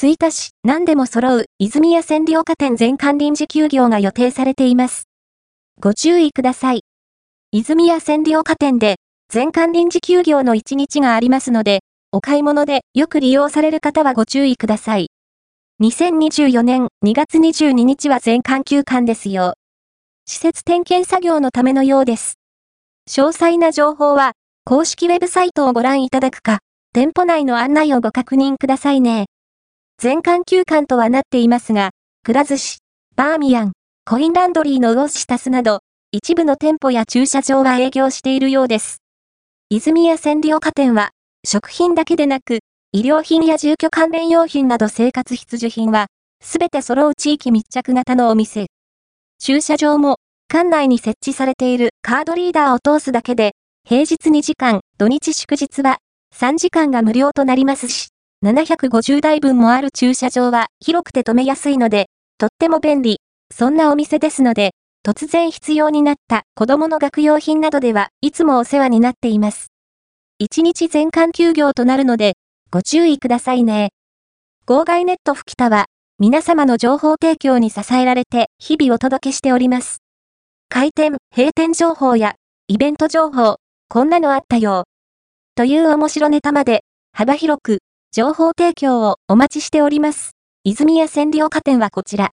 吹田市、何でも揃う、泉屋占領下店全館臨時休業が予定されています。ご注意ください。泉屋占領下店で、全館臨時休業の1日がありますので、お買い物でよく利用される方はご注意ください。2024年2月22日は全館休館ですよ。施設点検作業のためのようです。詳細な情報は、公式ウェブサイトをご覧いただくか、店舗内の案内をご確認くださいね。全館休館とはなっていますが、くら寿司、バーミヤン、コインランドリーのウォッシタスなど、一部の店舗や駐車場は営業しているようです。泉屋千里岡店は、食品だけでなく、医療品や住居関連用品など生活必需品は、すべて揃う地域密着型のお店。駐車場も、館内に設置されているカードリーダーを通すだけで、平日2時間、土日祝日は3時間が無料となりますし、750台分もある駐車場は広くて止めやすいので、とっても便利。そんなお店ですので、突然必要になった子供の学用品などではいつもお世話になっています。1日全館休業となるので、ご注意くださいね。号外ネット吹田は、皆様の情報提供に支えられて日々お届けしております。開店、閉店情報や、イベント情報、こんなのあったよ。という面白ネタまで、幅広く、情報提供をお待ちしております。泉屋千里岡店はこちら。